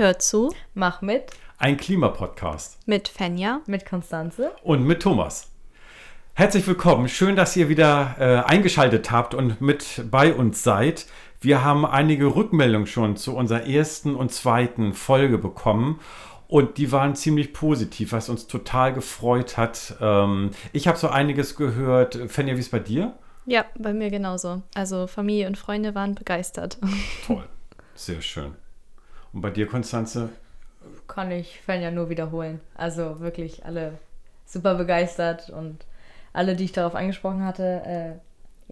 Hört zu Mach mit. Ein Klimapodcast. mit Fenja. Mit Konstanze. Und mit Thomas. Herzlich willkommen. Schön, dass ihr wieder äh, eingeschaltet habt und mit bei uns seid. Wir haben einige Rückmeldungen schon zu unserer ersten und zweiten Folge bekommen. Und die waren ziemlich positiv, was uns total gefreut hat. Ähm, ich habe so einiges gehört. Fenja, wie ist bei dir? Ja, bei mir genauso. Also Familie und Freunde waren begeistert. Toll. Sehr schön. Und bei dir, Konstanze? Kann ich Fan ja nur wiederholen. Also wirklich alle super begeistert und alle, die ich darauf angesprochen hatte, äh,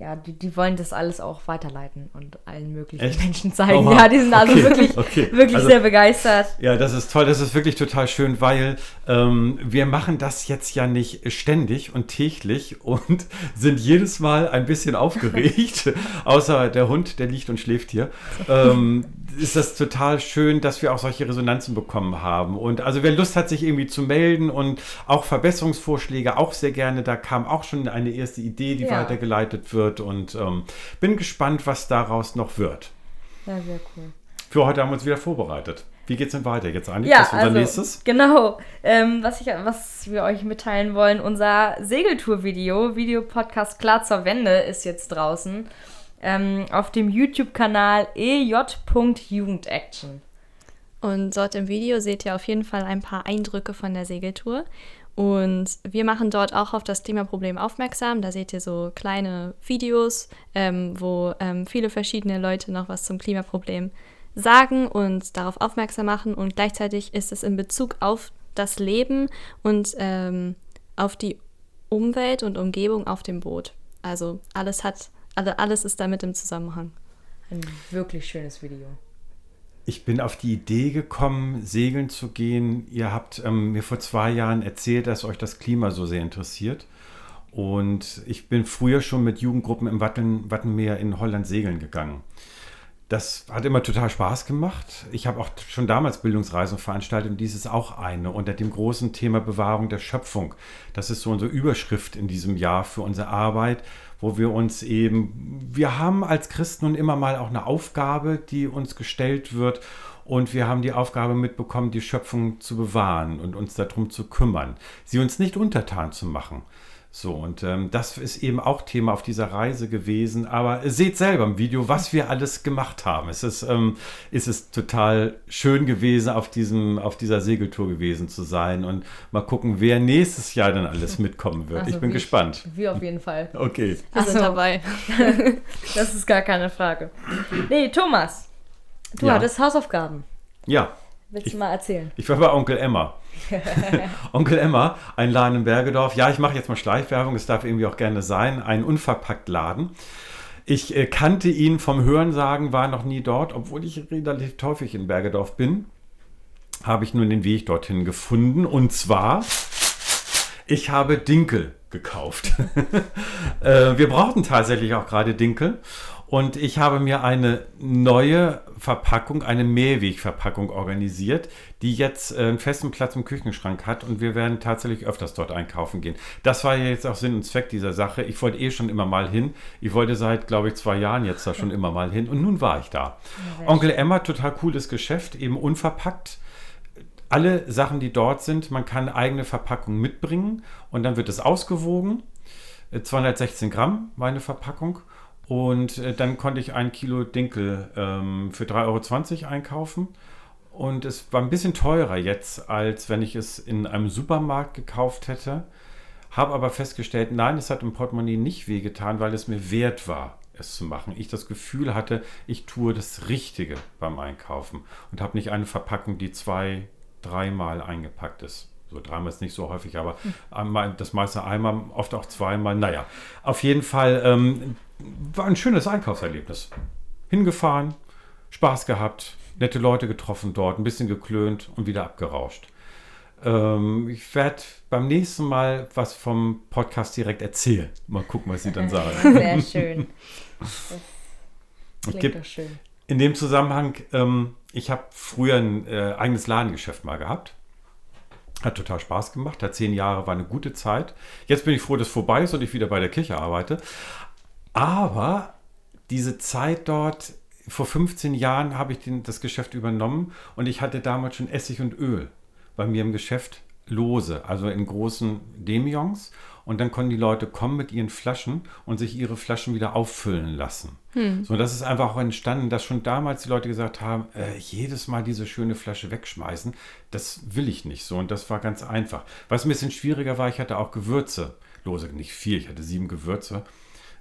ja, die, die wollen das alles auch weiterleiten und allen möglichen Echt? Menschen zeigen. Oha. Ja, die sind also Okay, wirklich, okay. wirklich Also- sehr begeistert. Ja, das ist toll, das ist wirklich total schön, weil ähm, wir machen das jetzt ja nicht ständig und täglich und sind jedes Mal ein bisschen aufgeregt, außer der Hund, der liegt und schläft hier. Ähm, ist das total schön, dass wir auch solche Resonanzen bekommen haben. Und also wer Lust hat, sich irgendwie zu melden und auch Verbesserungsvorschläge auch sehr gerne, da kam auch schon eine erste Idee, die Ja. weitergeleitet wird und ähm, bin gespannt, was daraus noch wird. Ja, sehr cool. Für heute haben wir uns wieder vorbereitet. Wie geht's denn weiter jetzt eigentlich? Ja, was ist unser also, nächstes? genau. Ähm, was, ich, was wir euch mitteilen wollen, unser Segeltour-Video, Videopodcast Klar zur Wende, ist jetzt draußen. Ähm, auf dem YouTube-Kanal ej.jugendaction. Und dort im Video seht ihr auf jeden Fall ein paar Eindrücke von der Segeltour. Und wir machen dort auch auf das Klimaproblem aufmerksam. Da seht ihr so kleine Videos, ähm, wo ähm, viele verschiedene Leute noch was zum Klimaproblem sagen und darauf aufmerksam machen. Und gleichzeitig ist es in Bezug auf das Leben und ähm, auf die Umwelt und Umgebung auf dem Boot. Also alles hat, also alles ist damit im Zusammenhang. Ein wirklich schönes Video. Ich bin auf die Idee gekommen, segeln zu gehen. Ihr habt ähm, mir vor zwei Jahren erzählt, dass euch das Klima so sehr interessiert. Und ich bin früher schon mit Jugendgruppen im Watten, Wattenmeer in Holland segeln gegangen. Das hat immer total Spaß gemacht. Ich habe auch schon damals Bildungsreisen veranstaltet und dies ist auch eine unter dem großen Thema Bewahrung der Schöpfung. Das ist so unsere Überschrift in diesem Jahr für unsere Arbeit, wo wir uns eben, wir haben als Christen nun immer mal auch eine Aufgabe, die uns gestellt wird und wir haben die Aufgabe mitbekommen, die Schöpfung zu bewahren und uns darum zu kümmern, sie uns nicht untertan zu machen. So, und ähm, das ist eben auch Thema auf dieser Reise gewesen. Aber seht selber im Video, was wir alles gemacht haben. Es ist, ähm, es ist total schön gewesen, auf, diesem, auf dieser Segeltour gewesen zu sein. Und mal gucken, wer nächstes Jahr dann alles mitkommen wird. Also ich bin wie- gespannt. Wir auf jeden Fall. Okay. Wir so. dabei. Das ist gar keine Frage. Nee, Thomas, du Ja. hattest Hausaufgaben. Ja, Willst Ich- du mal erzählen? ich war bei Onkel Emma. Onkel Emma, ein Laden in Bergedorf. Ja, ich mache jetzt mal Schleichwerbung, es darf irgendwie auch gerne sein. Ein unverpackt Laden. Ich äh, kannte ihn vom Hörensagen, war noch nie dort, obwohl ich relativ häufig in Bergedorf bin. Habe ich nun den Weg dorthin gefunden. Und zwar, ich habe Dinkel gekauft. äh, wir brauchten tatsächlich auch gerade Dinkel. Und ich habe mir eine neue Verpackung, eine Mehrwegverpackung organisiert, die jetzt äh, einen festen Platz im Küchenschrank hat. Und wir werden tatsächlich öfters dort einkaufen gehen. Das war ja jetzt auch Sinn und Zweck dieser Sache. Ich wollte eh schon immer mal hin. Ich wollte seit, glaube ich, zwei Jahren jetzt da schon immer mal hin. Und nun war ich da. Onkel Emma, total cooles Geschäft, eben unverpackt alle Sachen, die dort sind, man kann eigene Verpackung mitbringen und dann wird es ausgewogen. Äh, 216 Gramm war eine Verpackung. Und äh, dann konnte ich ein Kilo Dinkel ähm, für 3,20 Euro einkaufen. Und es war ein bisschen teurer jetzt, als wenn ich es in einem Supermarkt gekauft hätte. Habe aber festgestellt, nein, es hat im Portemonnaie nicht wehgetan, weil es mir wert war, es zu machen. Ich das Gefühl hatte, ich tue das Richtige beim Einkaufen und habe nicht eine Verpackung, die zwei, dreimal eingepackt ist. So dreimal ist nicht so häufig, aber einmal, das meiste einmal, oft auch zweimal. Naja, auf jeden Fall ähm, war ein schönes Einkaufserlebnis. Hingefahren, Spaß gehabt, nette Leute getroffen dort, ein bisschen geklönt und wieder abgerauscht. Ähm, ich werde beim nächsten Mal was vom Podcast direkt erzählen. Mal gucken, was Sie dann sagen. Sehr schön. Das klingt doch schön. In dem Zusammenhang, ähm, ich habe früher ein äh, eigenes Ladengeschäft mal gehabt. Hat total Spaß gemacht. Hat zehn Jahre, war eine gute Zeit. Jetzt bin ich froh, dass es vorbei ist und ich wieder bei der Kirche arbeite. Aber diese Zeit dort vor 15 Jahren habe ich den, das Geschäft übernommen und ich hatte damals schon Essig und Öl bei mir im Geschäft lose, also in großen Demions. Und dann konnten die Leute kommen mit ihren Flaschen und sich ihre Flaschen wieder auffüllen lassen. Hm. So, das ist einfach auch entstanden, dass schon damals die Leute gesagt haben, äh, jedes Mal diese schöne Flasche wegschmeißen, das will ich nicht so. Und das war ganz einfach. Was ein bisschen schwieriger war, ich hatte auch Gewürze. Lose, nicht vier, ich hatte sieben Gewürze.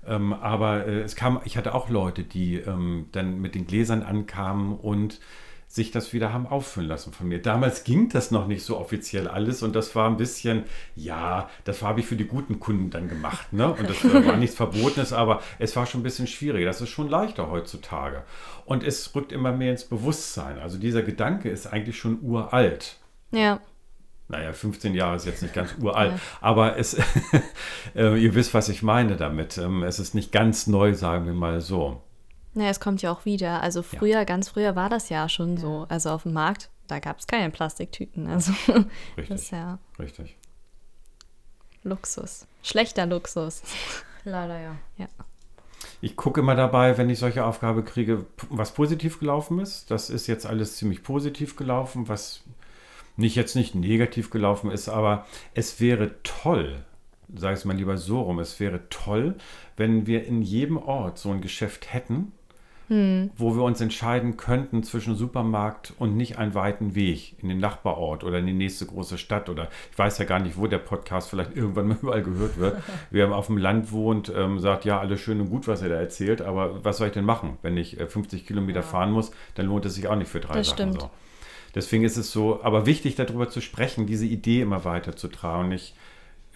Ähm, aber äh, es kam, ich hatte auch Leute, die ähm, dann mit den Gläsern ankamen und sich das wieder haben auffüllen lassen von mir. Damals ging das noch nicht so offiziell alles und das war ein bisschen, ja, das habe ich für die guten Kunden dann gemacht. Ne? Und das war nichts Verbotenes, aber es war schon ein bisschen schwieriger. Das ist schon leichter heutzutage. Und es rückt immer mehr ins Bewusstsein. Also dieser Gedanke ist eigentlich schon uralt. Ja. Naja, 15 Jahre ist jetzt nicht ganz uralt, ja. aber es, äh, ihr wisst, was ich meine damit. Ähm, es ist nicht ganz neu, sagen wir mal so. Naja, es kommt ja auch wieder. Also früher, ja. ganz früher war das ja schon ja. so. Also auf dem Markt, da gab es keine Plastiktüten. Also Richtig. das ist ja Richtig. Luxus. Schlechter Luxus. Leider ja. Ja. Ich gucke immer dabei, wenn ich solche Aufgabe kriege, was positiv gelaufen ist. Das ist jetzt alles ziemlich positiv gelaufen, was nicht jetzt nicht negativ gelaufen ist, aber es wäre toll, sage ich es mal lieber so rum, es wäre toll, wenn wir in jedem Ort so ein Geschäft hätten, hm. wo wir uns entscheiden könnten zwischen Supermarkt und nicht einen weiten Weg in den Nachbarort oder in die nächste große Stadt oder ich weiß ja gar nicht, wo der Podcast vielleicht irgendwann mal überall gehört wird. Wer auf dem Land wohnt, ähm, sagt ja, alles schön und gut, was er da erzählt, aber was soll ich denn machen? Wenn ich äh, 50 Kilometer ja. fahren muss, dann lohnt es sich auch nicht für drei das Sachen. Stimmt. So. Deswegen ist es so, aber wichtig darüber zu sprechen, diese Idee immer weiterzutragen. Ich,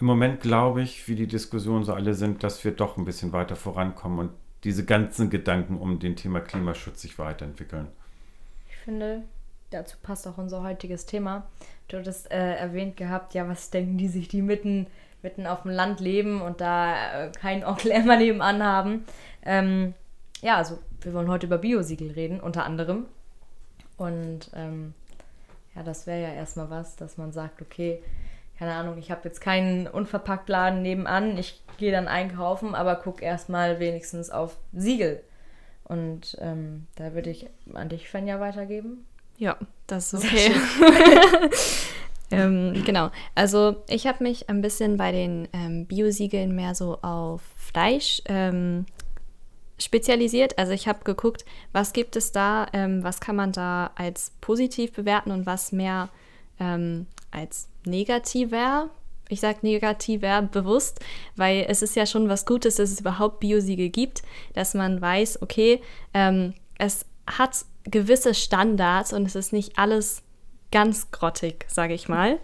Im Moment glaube ich, wie die Diskussionen so alle sind, dass wir doch ein bisschen weiter vorankommen und diese ganzen Gedanken um den Thema Klimaschutz sich weiterentwickeln. Ich finde, dazu passt auch unser heutiges Thema. Du hattest äh, erwähnt gehabt, ja, was denken die sich, die mitten, mitten auf dem Land leben und da äh, keinen Onkel Emma nebenan haben. Ähm, ja, also wir wollen heute über Biosiegel reden, unter anderem. Und ähm, ja, das wäre ja erstmal was, dass man sagt, okay, keine Ahnung, ich habe jetzt keinen Unverpacktladen nebenan, ich gehe dann einkaufen, aber guck erstmal wenigstens auf Siegel. Und ähm, da würde ich an dich, Fenja, weitergeben. Ja, das ist okay. ähm, genau. Also ich habe mich ein bisschen bei den ähm, Biosiegeln mehr so auf Fleisch ähm, spezialisiert. Also ich habe geguckt, was gibt es da, ähm, was kann man da als positiv bewerten und was mehr ähm, als negativer. Ich sage negativer bewusst, weil es ist ja schon was Gutes, dass es überhaupt Biosiegel gibt, dass man weiß, okay, ähm, es hat gewisse Standards und es ist nicht alles ganz grottig, sage ich mal.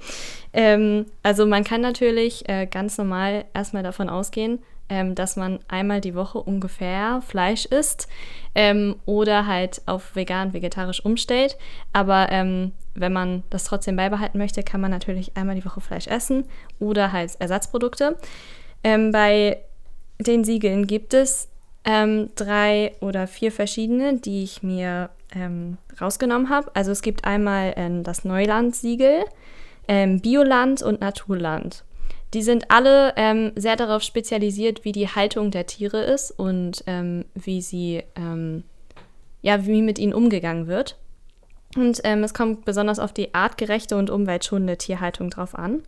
Ähm, also man kann natürlich äh, ganz normal erstmal davon ausgehen, ähm, dass man einmal die Woche ungefähr Fleisch isst ähm, oder halt auf vegan, vegetarisch umstellt. Aber ähm, wenn man das trotzdem beibehalten möchte, kann man natürlich einmal die Woche Fleisch essen oder halt Ersatzprodukte. Ähm, bei den Siegeln gibt es ähm, drei oder vier verschiedene, die ich mir ähm, rausgenommen habe. Also es gibt einmal das Neuland-Siegel, Bioland und Naturland. Die sind alle ähm, sehr darauf spezialisiert, wie die Haltung der Tiere ist und ähm, wie sie, ähm, ja, wie mit ihnen umgegangen wird. Und ähm, es kommt besonders auf die artgerechte und umweltschonende Tierhaltung drauf an.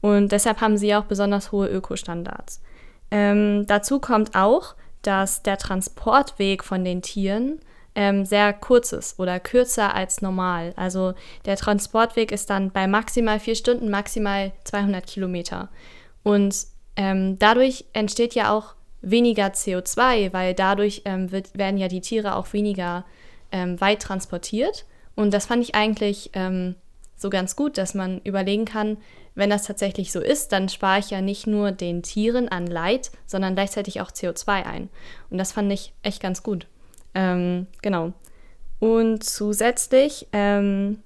Und deshalb haben sie auch besonders hohe Ökostandards. Ähm, dazu kommt auch, dass der Transportweg von den Tieren ähm, sehr kurz ist oder kürzer als normal. Also der Transportweg ist dann bei maximal vier Stunden, maximal 200 Kilometer. Und ähm, dadurch entsteht ja auch weniger CO2, weil dadurch ähm, wird, werden ja die Tiere auch weniger ähm, weit transportiert. Und das fand ich eigentlich ähm, so ganz gut, dass man überlegen kann, wenn das tatsächlich so ist, dann spare ich ja nicht nur den Tieren an Leid, sondern gleichzeitig auch CO2 ein. Und das fand ich echt ganz gut. Ähm, genau. Und zusätzlich ähm,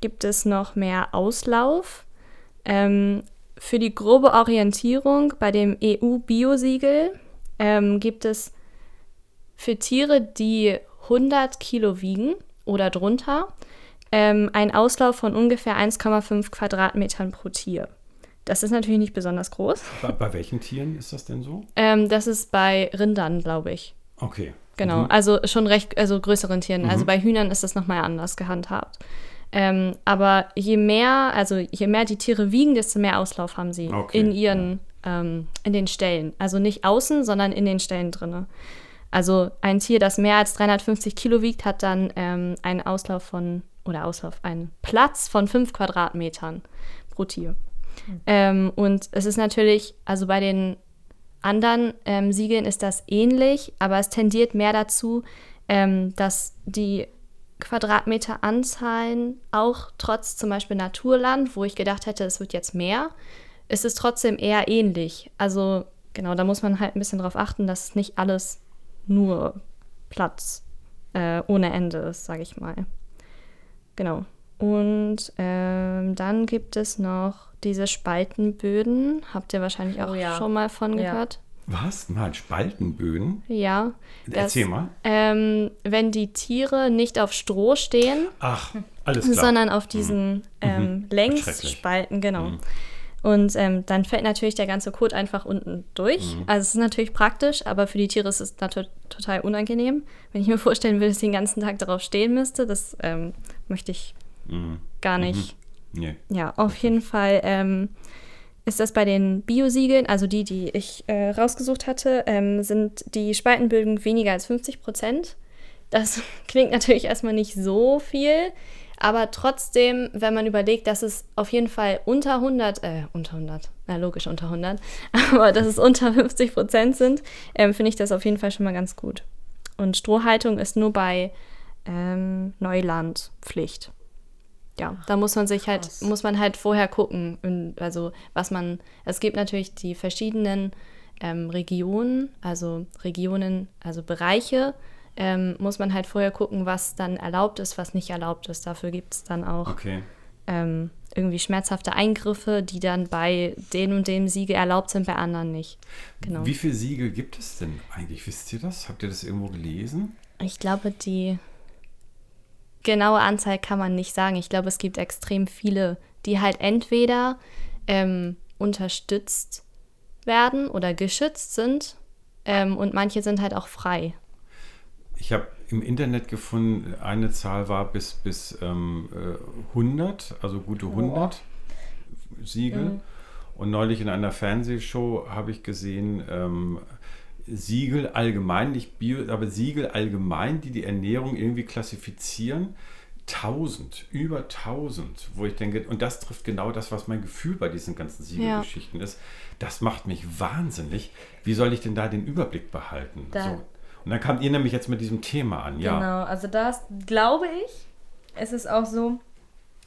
gibt es noch mehr Auslauf. Ähm, für die grobe Orientierung bei dem EU-Biosiegel ähm, gibt es für Tiere, die 100 Kilo wiegen oder drunter, ähm, einen Auslauf von ungefähr 1,5 Quadratmetern pro Tier. Das ist natürlich nicht besonders groß. Bei, bei welchen Tieren ist das denn so? Ähm, das ist bei Rindern, glaube ich. Okay. Genau, Mhm. also schon recht, also größeren Tieren. Also Mhm. bei Hühnern ist das nochmal anders gehandhabt. Ähm, aber je mehr, also je mehr die Tiere wiegen, desto mehr Auslauf haben sie Okay, in ihren, ähm, in den Ställen. Also nicht außen, sondern in den Ställen drinne. Also ein Tier, das mehr als 350 Kilo wiegt, hat dann ähm, einen Auslauf von, oder Auslauf, einen Platz von 5 Quadratmetern pro Tier. Ähm, und es ist natürlich, also bei den anderen ähm, Siegeln ist das ähnlich, aber es tendiert mehr dazu, ähm, dass die Quadratmeteranzahlen auch trotz zum Beispiel Naturland, wo ich gedacht hätte, es wird jetzt mehr, ist es trotzdem eher ähnlich. Also genau, da muss man halt ein bisschen drauf achten, dass nicht alles nur Platz äh, ohne Ende ist, sage ich mal. Genau. Und ähm, dann gibt es noch diese Spaltenböden. Habt ihr wahrscheinlich auch Oh ja. schon mal von Ja. gehört? Was? Mal Spaltenböden? Ja. Erzähl mal. Ähm, wenn die Tiere nicht auf Stroh stehen, Ach, alles klar. sondern auf diesen ähm, Längsspalten, genau. Und ähm, dann fällt natürlich der ganze Kot einfach unten durch. Also es ist natürlich praktisch, aber für die Tiere ist es natürlich total unangenehm. Wenn ich mir vorstellen würde, dass ich den ganzen Tag darauf stehen müsste, das ähm, möchte ich gar nicht. Nee. Ja, auf jeden Fall ähm, ist das bei den Biosiegeln, also die, die ich äh, rausgesucht hatte, ähm, sind die Spaltenbögen weniger als 50 Prozent. Das klingt natürlich erstmal nicht so viel, aber trotzdem, wenn man überlegt, dass es auf jeden Fall unter 100, äh, unter 100, na logisch unter 100, aber dass es unter 50 Prozent sind, ähm, finde ich das auf jeden Fall schon mal ganz gut. Und Strohhaltung ist nur bei ähm, Neuland Pflicht ja, da muss man sich halt, krass. muss man halt vorher gucken. Also was man, es gibt natürlich die verschiedenen ähm, Regionen, also Regionen, also Bereiche, ähm, muss man halt vorher gucken, was dann erlaubt ist, was nicht erlaubt ist. Dafür gibt es dann auch Okay. ähm, irgendwie schmerzhafte Eingriffe, die dann bei dem und dem Siegel erlaubt sind, bei anderen nicht. Genau. Wie viele Siegel gibt es denn eigentlich? Wisst ihr das? Habt ihr das irgendwo gelesen? Ich glaube, die genaue Anzahl kann man nicht sagen. Ich glaube, es gibt extrem viele, die halt entweder ähm, unterstützt werden oder geschützt sind ähm, und manche sind halt auch frei. Ich habe im Internet gefunden, eine Zahl war bis, bis ähm, äh, 100, also gute 100 Siegel. Und neulich in einer Fernsehshow habe ich gesehen, ähm, Siegel allgemein, nicht Bio, aber Siegel allgemein, die die Ernährung irgendwie klassifizieren. 1000, über 1000, wo ich denke, und das trifft genau das, was mein Gefühl bei diesen ganzen Siegelgeschichten ist. Das macht mich wahnsinnig. Wie soll ich denn da den Überblick behalten? Da- so. Und dann kamt ihr nämlich jetzt mit diesem Thema an, ja. Genau, also das glaube ich, es ist auch so,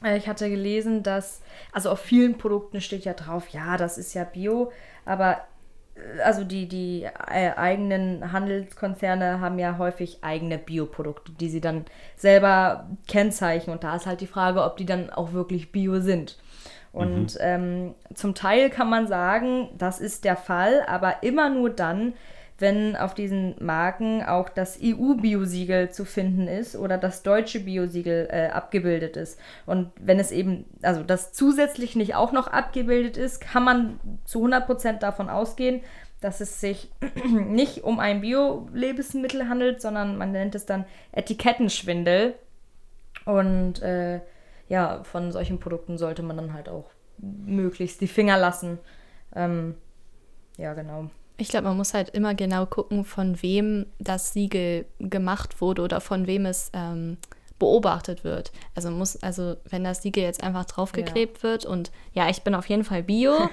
äh, ich hatte gelesen, dass, also auf vielen Produkten steht ja drauf, ja, das ist ja Bio, aber also die, die äh, eigenen Handelskonzerne haben ja häufig eigene Bioprodukte, die sie dann selber kennzeichnen. Und da ist halt die Frage, ob die dann auch wirklich Bio sind. Und ähm, zum Teil kann man sagen, das ist der Fall, aber immer nur dann, wenn auf diesen Marken auch das EU-Biosiegel zu finden ist oder das deutsche Biosiegel äh, abgebildet ist. Und wenn es eben, also das zusätzlich nicht auch noch abgebildet ist, kann man zu 100% davon ausgehen, dass es sich nicht um ein Bio-Lebensmittel handelt, sondern man nennt es dann Etikettenschwindel. Und äh, ja, von solchen Produkten sollte man dann halt auch möglichst die Finger lassen. Ähm, ja, genau. Ich glaube, man muss halt immer genau gucken, von wem das Siegel gemacht wurde oder von wem es ähm, beobachtet wird. Also muss, also wenn das Siegel jetzt einfach draufgeklebt wird und ja, ich bin auf jeden Fall Bio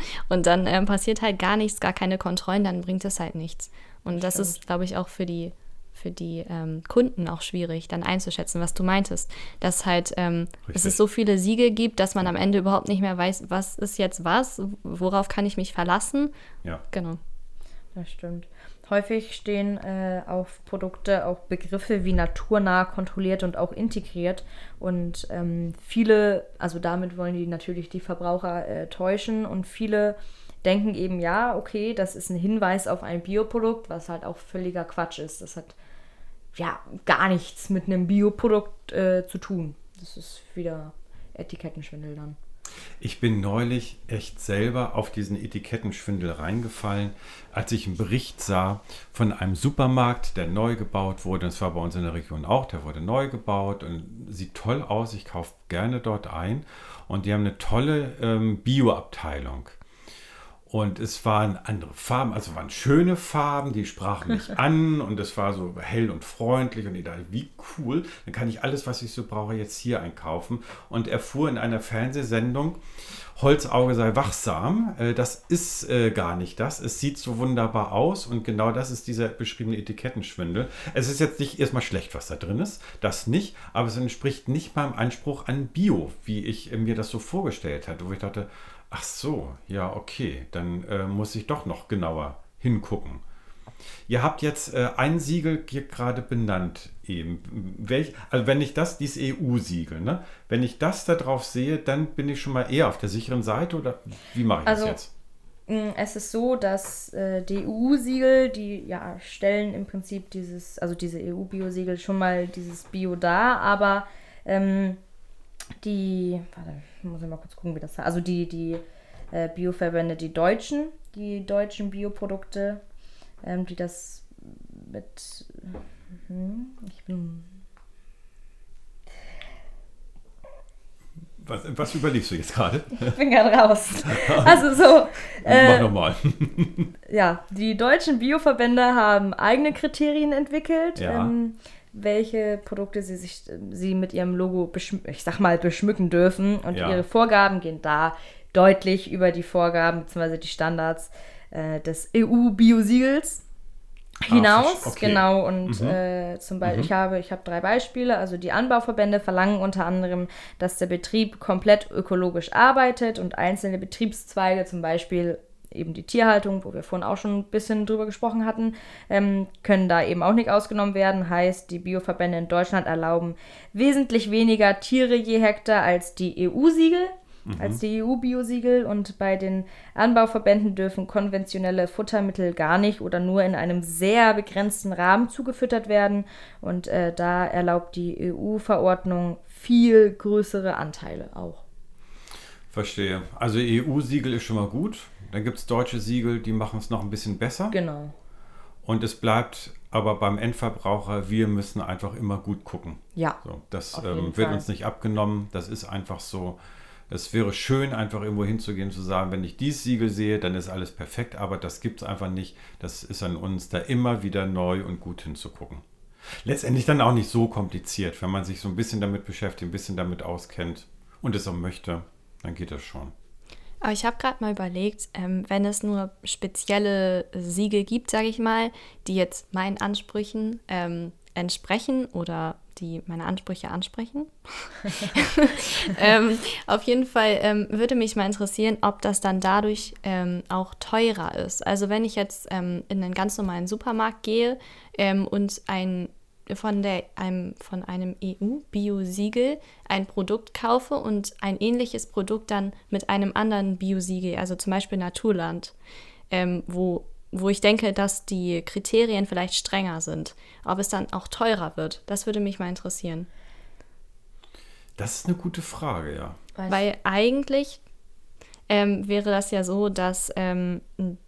und dann ähm, passiert halt gar nichts, gar keine Kontrollen, dann bringt es halt nichts. Und das ist, glaube ich, auch für die für die ähm, Kunden auch schwierig, dann einzuschätzen, was du meintest. Dass halt ähm, es so viele Siegel gibt, dass man am Ende überhaupt nicht mehr weiß, was ist jetzt was, worauf kann ich mich verlassen. Ja. Genau. Das stimmt. Häufig stehen äh, auf Produkte auch Begriffe wie naturnah, kontrolliert und auch integriert. Und ähm, viele, also damit wollen die natürlich die Verbraucher äh, täuschen. Und viele denken eben, ja, okay, das ist ein Hinweis auf ein Bioprodukt, was halt auch völliger Quatsch ist. Das hat ja gar nichts mit einem Bioprodukt äh, zu tun. Das ist wieder Etikettenschwindel dann. Ich bin neulich echt selber auf diesen Etikettenschwindel reingefallen, als ich einen Bericht sah von einem Supermarkt, der neu gebaut wurde. Das war bei uns in der Region auch. Der wurde neu gebaut und sieht toll aus. Ich kaufe gerne dort ein. Und die haben eine tolle ähm, Bio-Abteilung. Und es waren andere Farben, also waren schöne Farben, die sprachen mich an und es war so hell und freundlich und ich dachte, wie cool, dann kann ich alles, was ich so brauche, jetzt hier einkaufen. Und er fuhr in einer Fernsehsendung, Holzauge sei wachsam, äh, das ist äh, gar nicht das. Es sieht so wunderbar aus und genau das ist dieser beschriebene Etikettenschwindel. Es ist jetzt nicht erstmal schlecht, was da drin ist, das nicht, aber es entspricht nicht meinem Anspruch an Bio, wie ich äh, mir das so vorgestellt hatte, wo ich dachte, Ach so, ja, okay. Dann äh, muss ich doch noch genauer hingucken. Ihr habt jetzt äh, ein Siegel hier gerade benannt eben. Welch, also wenn ich das, dieses EU-Siegel, ne? Wenn ich das da drauf sehe, dann bin ich schon mal eher auf der sicheren Seite oder wie mache ich Also, das jetzt? Es ist so, dass äh, die EU-Siegel, die ja stellen im Prinzip dieses, also diese EU-Bio-Siegel schon mal dieses Bio dar, aber ähm, die, warte, muss ich mal kurz gucken, wie das heißt. Also die, die äh, Bioverbände, die deutschen, die deutschen Bioprodukte, ähm, die das mit, hm, ich bin Was, was überlegst du jetzt gerade? Ich bin gerade raus. Also so, Mach äh, nochmal. ja, die deutschen Bioverbände haben eigene Kriterien entwickelt, Ja. ähm, welche Produkte sie sich, sie mit ihrem Logo, ich sag mal, beschmücken dürfen. Und Ja. ihre Vorgaben gehen da deutlich über die Vorgaben bzw. die Standards äh, des EU-Biosiegels hinaus. versch- okay. Genau, und Mhm. äh, zum Beispiel, Mhm. ich habe, ich habe drei Beispiele. Also die Anbauverbände verlangen unter anderem, dass der Betrieb komplett ökologisch arbeitet und einzelne Betriebszweige, zum Beispiel eben die Tierhaltung, wo wir vorhin auch schon ein bisschen drüber gesprochen hatten, ähm, können da eben auch nicht ausgenommen werden. Heißt, die Bioverbände in Deutschland erlauben wesentlich weniger Tiere je Hektar als die EU-Siegel als die EU-Biosiegel und bei den Anbauverbänden dürfen konventionelle Futtermittel gar nicht oder nur in einem sehr begrenzten Rahmen zugefüttert werden und äh, da erlaubt die EU-Verordnung viel größere Anteile auch. Verstehe. Also EU-Siegel ist schon mal gut. Dann gibt es deutsche Siegel, die machen es noch ein bisschen besser. Genau. Und es bleibt aber beim Endverbraucher, wir müssen einfach immer gut gucken. Ja. So, das ähm, wird Fall. uns nicht abgenommen. Das ist einfach so. Es wäre schön, einfach irgendwo hinzugehen, zu sagen, wenn ich dieses Siegel sehe, dann ist alles perfekt, aber das gibt es einfach nicht. Das ist an uns, da immer wieder neu und gut hinzugucken. Letztendlich dann auch nicht so kompliziert, wenn man sich so ein bisschen damit beschäftigt, ein bisschen damit auskennt und es auch möchte, dann geht das schon. Aber ich habe gerade mal überlegt, ähm, wenn es nur spezielle Siegel gibt, sage ich mal, die jetzt meinen Ansprüchen ähm, entsprechen oder die meine Ansprüche ansprechen. ähm, auf jeden Fall ähm, würde mich mal interessieren, ob das dann dadurch ähm, auch teurer ist. Also wenn ich jetzt ähm, in einen ganz normalen Supermarkt gehe ähm, und ein von, der, einem, von einem EU-Bio-Siegel ein Produkt kaufe und ein ähnliches Produkt dann mit einem anderen Bio-Siegel, also zum Beispiel Naturland, ähm, wo, wo ich denke, dass die Kriterien vielleicht strenger sind, ob es dann auch teurer wird. Das würde mich mal interessieren. Das ist eine gute Frage, ja. Weil eigentlich ähm, wäre das ja so, dass ähm,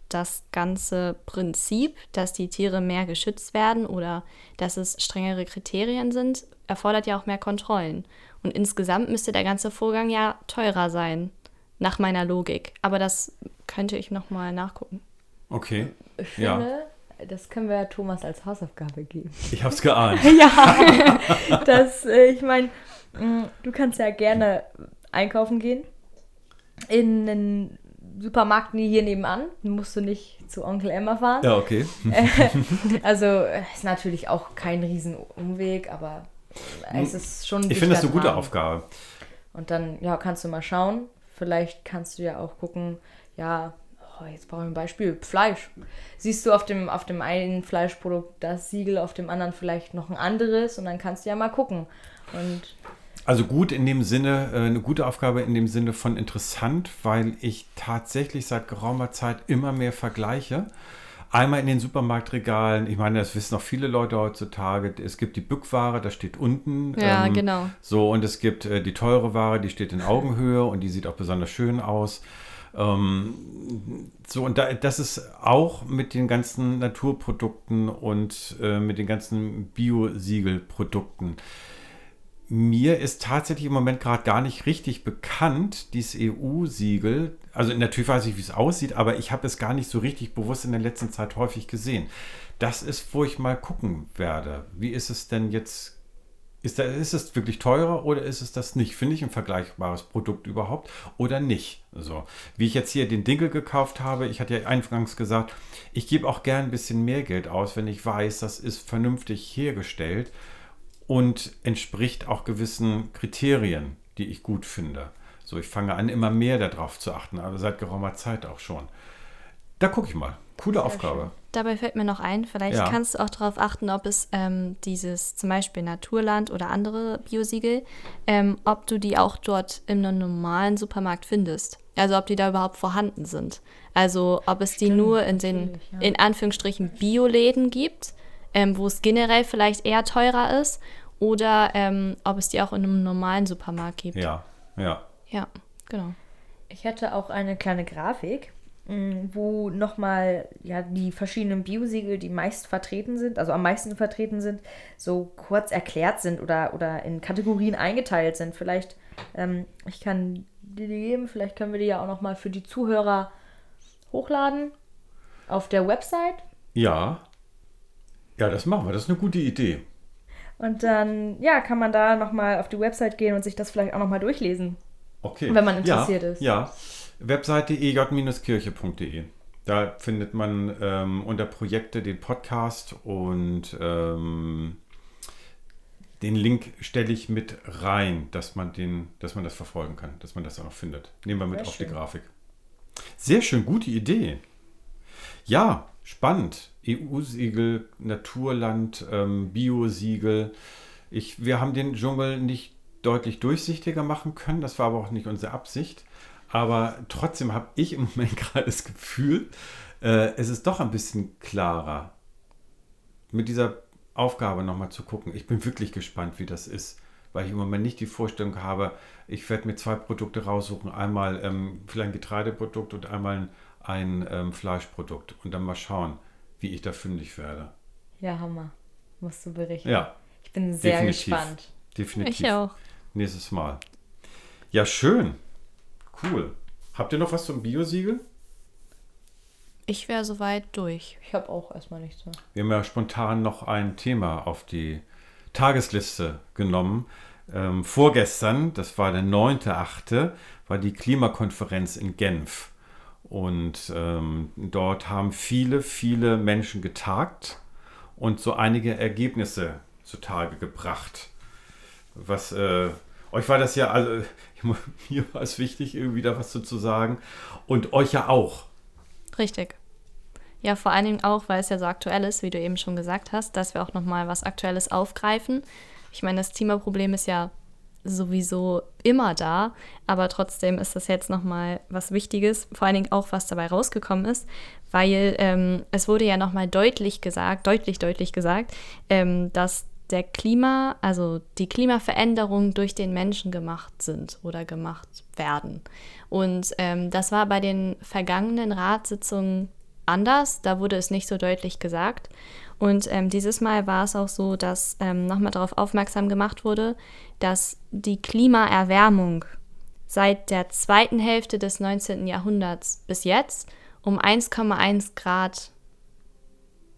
das ganze Prinzip, dass die Tiere mehr geschützt werden oder dass es strengere Kriterien sind, erfordert ja auch mehr Kontrollen. Und insgesamt müsste der ganze Vorgang ja teurer sein, nach meiner Logik. Aber das könnte ich nochmal nachgucken. Okay. Ich Ja. finde, das können wir Thomas als Hausaufgabe geben. Ich habe es geahnt. ja, das, äh, ich meine, du kannst ja gerne einkaufen gehen. In einen Supermarkt nie hier nebenan. Musst du nicht zu Onkel Emma fahren. Ja, okay. Also ist natürlich auch kein Riesenumweg, aber es ist schon Ich finde das eine gute. Aufgabe. Und dann, ja, kannst du mal schauen. Vielleicht kannst du ja auch gucken, ja, oh, jetzt brauche ich ein Beispiel, Fleisch. Siehst du auf dem, auf dem einen Fleischprodukt das Siegel, auf dem anderen vielleicht noch ein anderes und dann kannst du ja mal gucken. Und Also gut in dem Sinne, äh, eine gute Aufgabe in dem Sinne von interessant, weil ich tatsächlich seit geraumer Zeit immer mehr vergleiche. Einmal in den Supermarktregalen, ich meine, das wissen auch viele Leute heutzutage, es gibt die Bückware, das steht unten. Ja, ähm, genau. So, und es gibt äh, die teure Ware, die steht in Augenhöhe und die sieht auch besonders schön aus. Ähm, so, und da, das ist auch mit den ganzen Naturprodukten und äh, mit den ganzen Bio-Siegel-Produkten. Mir ist tatsächlich im Moment gerade gar nicht richtig bekannt, dieses EU-Siegel. Also natürlich weiß ich, wie es aussieht, aber ich habe es gar nicht so richtig bewusst in der letzten Zeit häufig gesehen. Das ist, wo ich mal gucken werde. Wie ist es denn jetzt ist, da, ist es wirklich teurer oder ist es das nicht? Finde ich ein vergleichbares Produkt überhaupt oder nicht? So, wie ich jetzt hier den Dinkel gekauft habe, ich hatte ja eingangs gesagt, ich gebe auch gern ein bisschen mehr Geld aus, wenn ich weiß, das ist vernünftig hergestellt und entspricht auch gewissen Kriterien, die ich gut finde. So, ich fange an, immer mehr darauf zu achten, aber seit geraumer Zeit auch schon. Da gucke ich mal. Coole Sehr Aufgabe. Schön. Dabei fällt mir noch ein, vielleicht ja. kannst du auch darauf achten, ob es ähm, dieses zum Beispiel Naturland oder andere Biosiegel, ähm, ob du die auch dort im normalen Supermarkt findest. Also ob die da überhaupt vorhanden sind. Also ob es Stimmt, die nur in den ja. in Anführungsstrichen Bioläden gibt, ähm, wo es generell vielleicht eher teurer ist, oder ähm, ob es die auch in einem normalen Supermarkt gibt. Ja, ja. Ja, genau. Ich hätte auch eine kleine Grafik Mm, wo nochmal ja, die verschiedenen Biosiegel, die meist vertreten sind, also am meisten vertreten sind, so kurz erklärt sind oder, oder in Kategorien eingeteilt sind. Vielleicht, ähm, ich kann die geben, vielleicht können wir die ja auch nochmal für die Zuhörer hochladen auf der Website. Ja. Ja, das machen wir. Das ist eine gute Idee. Und dann, ja, kann man da nochmal auf die Website gehen und sich das vielleicht auch nochmal durchlesen. Okay. Wenn man interessiert ja, ist. Ja. Webseite ej-kirche.de. Da findet man ähm, unter Projekte den Podcast und ähm, den Link stelle ich mit rein, dass man, den, dass man das verfolgen kann, dass man das auch findet. Nehmen wir mit Sehr auf schön. die Grafik. Sehr schön, gute Idee. Ja, spannend. EU-Siegel, Naturland, ähm, Bio-Siegel. wir haben den Dschungel nicht deutlich durchsichtiger machen können, das war aber auch nicht unsere Absicht. Aber trotzdem habe ich im Moment gerade das Gefühl, äh, es ist doch ein bisschen klarer, mit dieser Aufgabe nochmal zu gucken. Ich bin wirklich gespannt, wie das ist, weil ich im Moment nicht die Vorstellung habe, ich werde mir zwei Produkte raussuchen. Einmal ähm, vielleicht ein Getreideprodukt und einmal ein, ähm, Fleischprodukt. Und dann mal schauen, wie ich da fündig werde. Ja, Hammer. Musst du berichten. Ja. Ich bin sehr definitiv, gespannt. Definitiv. Ich auch. Nächstes Mal. Ja, schön. Cool. Habt ihr noch was zum Biosiegel? Ich wäre soweit durch. Ich habe auch erstmal nichts mehr. Wir haben ja spontan noch ein Thema auf die Tagesliste genommen. Ähm, vorgestern, das war der 9.8., war die Klimakonferenz in Genf. Und ähm, dort haben viele, viele Menschen getagt und so einige Ergebnisse zutage gebracht. Was äh, euch war das ja, also mir war es wichtig, irgendwie da was zu sagen. Und euch ja auch. Richtig. Ja, vor allen Dingen auch, weil es ja so aktuell ist, wie du eben schon gesagt hast, dass wir auch nochmal was Aktuelles aufgreifen. Ich meine, das Klimaproblem ist ja sowieso immer da, aber trotzdem ist das jetzt nochmal was Wichtiges, vor allen Dingen auch, was dabei rausgekommen ist, weil ähm, es wurde ja nochmal deutlich gesagt, deutlich, deutlich gesagt, ähm, dass der Klima, also die Klimaveränderungen durch den Menschen gemacht sind oder gemacht werden. Und ähm, das war bei den vergangenen Ratssitzungen anders. Da wurde es nicht so deutlich gesagt. Und ähm, dieses Mal war es auch so, dass ähm, nochmal darauf aufmerksam gemacht wurde, dass die Klimaerwärmung seit der zweiten Hälfte des 19. Jahrhunderts bis jetzt um 1,1 Grad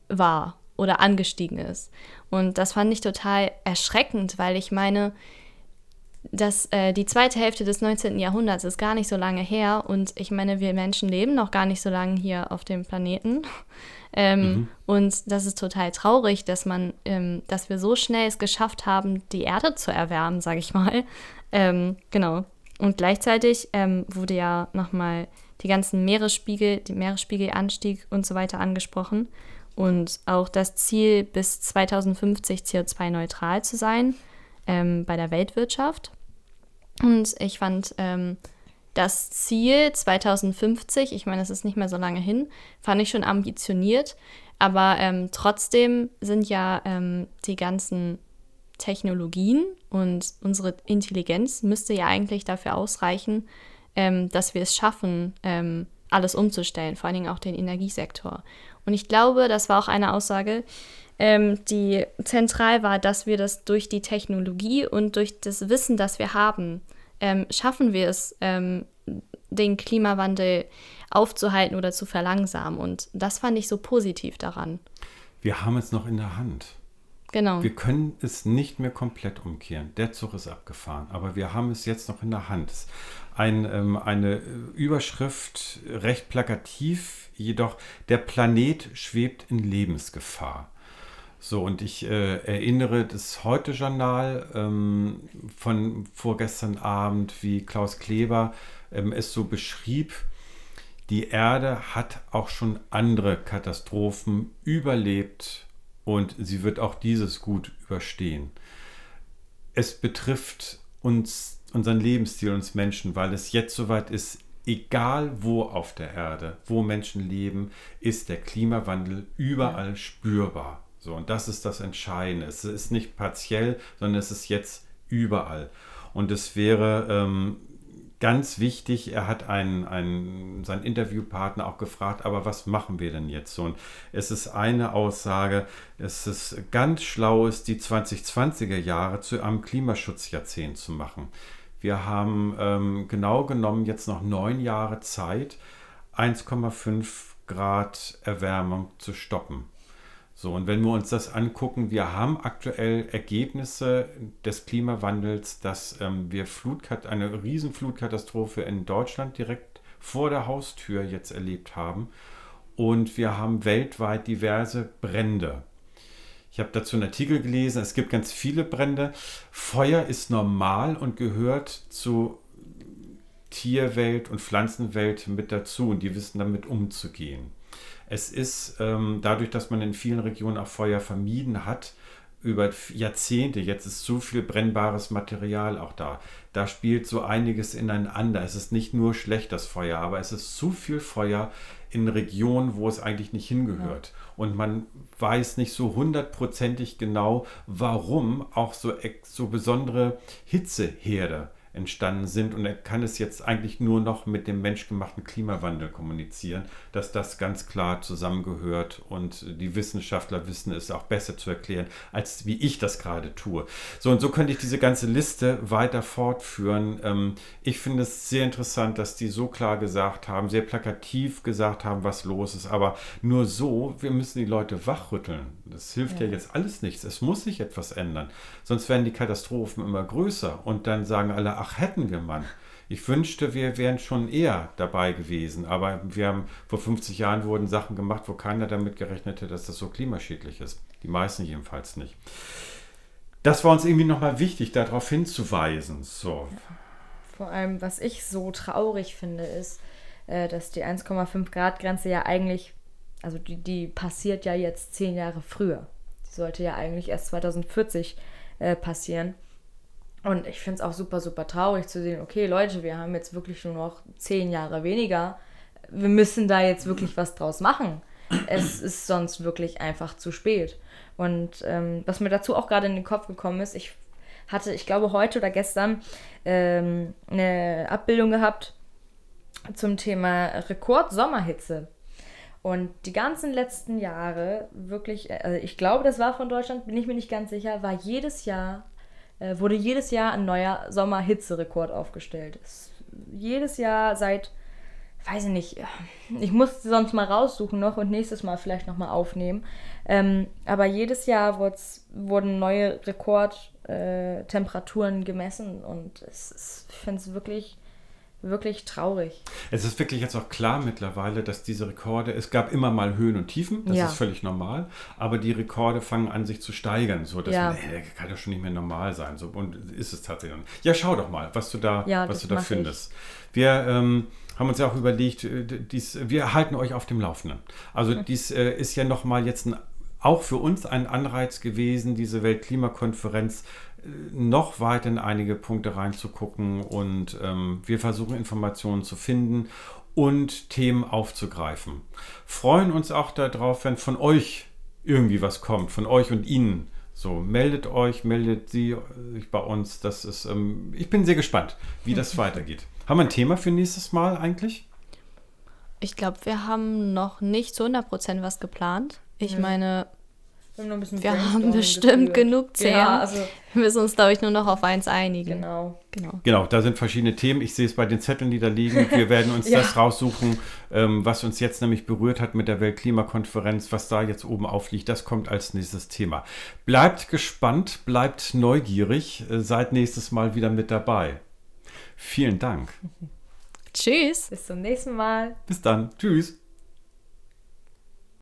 war oder angestiegen ist. Und das fand ich total erschreckend, weil ich meine, dass äh, die zweite Hälfte des 19. Jahrhunderts ist gar nicht so lange her und ich meine, wir Menschen leben noch gar nicht so lange hier auf dem Planeten. Ähm, mhm. Und das ist total traurig, dass man, ähm, dass wir so schnell es geschafft haben, die Erde zu erwärmen, sage ich mal. Ähm, genau. Und gleichzeitig ähm, wurde ja nochmal die ganzen Meeresspiegel, die Meeresspiegelanstieg und so weiter angesprochen und auch das Ziel, bis 2050 CO2-neutral zu sein ähm, bei der Weltwirtschaft. Und ich fand ähm, das Ziel 2050, ich meine, es ist nicht mehr so lange hin, fand ich schon ambitioniert, aber ähm, trotzdem sind ja ähm, die ganzen Technologien und unsere Intelligenz müsste ja eigentlich dafür ausreichen, ähm, dass wir es schaffen, ähm, alles umzustellen, vor allen Dingen auch den Energiesektor. Und ich glaube, das war auch eine Aussage, ähm, die zentral war, dass wir das durch die Technologie und durch das Wissen, das wir haben, ähm, schaffen wir es, ähm, den Klimawandel aufzuhalten oder zu verlangsamen. Und das fand ich so positiv daran. Wir haben es noch in der Hand. Genau. Wir können es nicht mehr komplett umkehren. Der Zug ist abgefahren, aber wir haben es jetzt noch in der Hand. Ein, ähm, eine Überschrift, recht plakativ, jedoch der Planet schwebt in Lebensgefahr. So, und ich äh, erinnere das Heute-Journal ähm, von vorgestern Abend, wie Klaus Kleber ähm, es so beschrieb. Die Erde hat auch schon andere Katastrophen überlebt und sie wird auch dieses gut überstehen. Es betrifft uns, unseren Lebensstil, uns Menschen, weil es jetzt soweit ist, egal wo auf der Erde, wo Menschen leben, ist der Klimawandel überall spürbar. So, und das ist das Entscheidende. Es ist nicht partiell, sondern es ist jetzt überall. Und es wäre ähm, ganz wichtig, er hat einen, einen, seinen Interviewpartner auch gefragt, aber was machen wir denn jetzt? Und es ist eine Aussage, es ist ganz schlau, ist die 2020er Jahre zu einem Klimaschutzjahrzehnt zu machen. Wir haben ähm, genau genommen jetzt noch neun Jahre Zeit, 1,5 Grad Erwärmung zu stoppen. So, und wenn wir uns das angucken, wir haben aktuell Ergebnisse des Klimawandels, dass ähm, wir Flutkat eine Riesenflutkatastrophe in Deutschland direkt vor der Haustür jetzt erlebt haben. Und wir haben weltweit diverse Brände. Ich habe dazu einen Artikel gelesen, es gibt ganz viele Brände. Feuer ist normal und gehört zu Tierwelt und Pflanzenwelt mit dazu und die wissen damit umzugehen. Es ist ähm, dadurch, dass man in vielen Regionen auch Feuer vermieden hat, über Jahrzehnte, jetzt ist so viel brennbares Material auch da. Da spielt so einiges ineinander. Es ist nicht nur schlecht, das Feuer, aber es ist zu viel Feuer in Regionen, wo es eigentlich nicht hingehört. Ja. Und man weiß nicht so hundertprozentig genau, warum auch so, so besondere Hitzeherde entstanden sind. Und er kann es jetzt eigentlich nur noch mit dem menschgemachten Klimawandel kommunizieren, dass das ganz klar zusammengehört und die Wissenschaftler wissen es auch besser zu erklären, als wie ich das gerade tue. So und so könnte ich diese ganze Liste weiter fortführen. Ähm, ich finde es sehr interessant, dass die so klar gesagt haben, sehr plakativ gesagt haben, was los ist. Aber nur so, wir müssen die Leute wachrütteln. Das hilft ja, ja jetzt alles nichts. Es muss sich etwas ändern. Sonst werden die Katastrophen immer größer und dann sagen alle, ach, hätten wir mal. Ich wünschte, wir wären schon eher dabei gewesen. Aber wir haben vor 50 Jahren wurden Sachen gemacht, wo keiner damit gerechnet hätte, dass das so klimaschädlich ist. Die meisten jedenfalls nicht. Das war uns irgendwie nochmal wichtig, darauf hinzuweisen. So. Vor allem, was ich so traurig finde, ist, äh, dass die 1,5 Grad Grenze ja eigentlich, also die, die passiert ja jetzt zehn Jahre früher. Die sollte ja eigentlich erst 2040 äh, passieren. Und ich finde es auch super, super traurig zu sehen, okay, Leute, wir haben jetzt wirklich nur noch zehn Jahre weniger. Wir müssen da jetzt wirklich was draus machen. Es ist sonst wirklich einfach zu spät. Und ähm, was mir dazu auch gerade in den Kopf gekommen ist, ich hatte, ich glaube, heute oder gestern ähm, eine Abbildung gehabt zum Thema Rekord-Sommerhitze. Und die ganzen letzten Jahre, wirklich, also ich glaube, das war von Deutschland, bin ich mir nicht ganz sicher, war jedes Jahr äh, wurde jedes Jahr ein neuer Sommerhitzerekord aufgestellt. Es, jedes Jahr seit, weiß ich nicht, ich muss sonst mal raussuchen noch und nächstes Mal vielleicht nochmal aufnehmen. Ähm, aber jedes Jahr wurden neue Rekordtemperaturen äh, gemessen und es, es, ich finde es wirklich wirklich traurig. Es ist wirklich jetzt auch klar mittlerweile, dass diese Rekorde, es gab immer mal Höhen und Tiefen, das ja. ist völlig normal, aber die Rekorde fangen an sich zu steigern, so dass ja. man, ey, das kann ja schon nicht mehr normal sein. So, und ist es tatsächlich. Ja, schau doch mal, was du da, ja, was du da findest. Ich. Wir ähm, haben uns ja auch überlegt, äh, dies, wir halten euch auf dem Laufenden. Also dies äh, ist ja nochmal jetzt ein auch für uns ein Anreiz gewesen, diese Weltklimakonferenz äh, noch weiter in einige Punkte reinzugucken und ähm, wir versuchen Informationen zu finden und Themen aufzugreifen. Freuen uns auch darauf, wenn von euch irgendwie was kommt, von euch und Ihnen. So, meldet euch, meldet sie sich bei uns. Das ist, ähm, ich bin sehr gespannt, wie das weitergeht. Haben wir ein Thema für nächstes Mal eigentlich? Ich glaube, wir haben noch nicht zu 100% was geplant. Ich mhm. meine, wir haben, wir haben bestimmt geführt. genug Themen. Ja, also wir müssen uns, glaube ich, nur noch auf eins einigen. Genau. genau. Genau, da sind verschiedene Themen. Ich sehe es bei den Zetteln, die da liegen. Wir werden uns ja. das raussuchen, ähm, was uns jetzt nämlich berührt hat mit der Weltklimakonferenz, was da jetzt oben aufliegt. Das kommt als nächstes Thema. Bleibt gespannt, bleibt neugierig, äh, seid nächstes Mal wieder mit dabei. Vielen Dank. Tschüss. Bis zum nächsten Mal. Bis dann. Tschüss.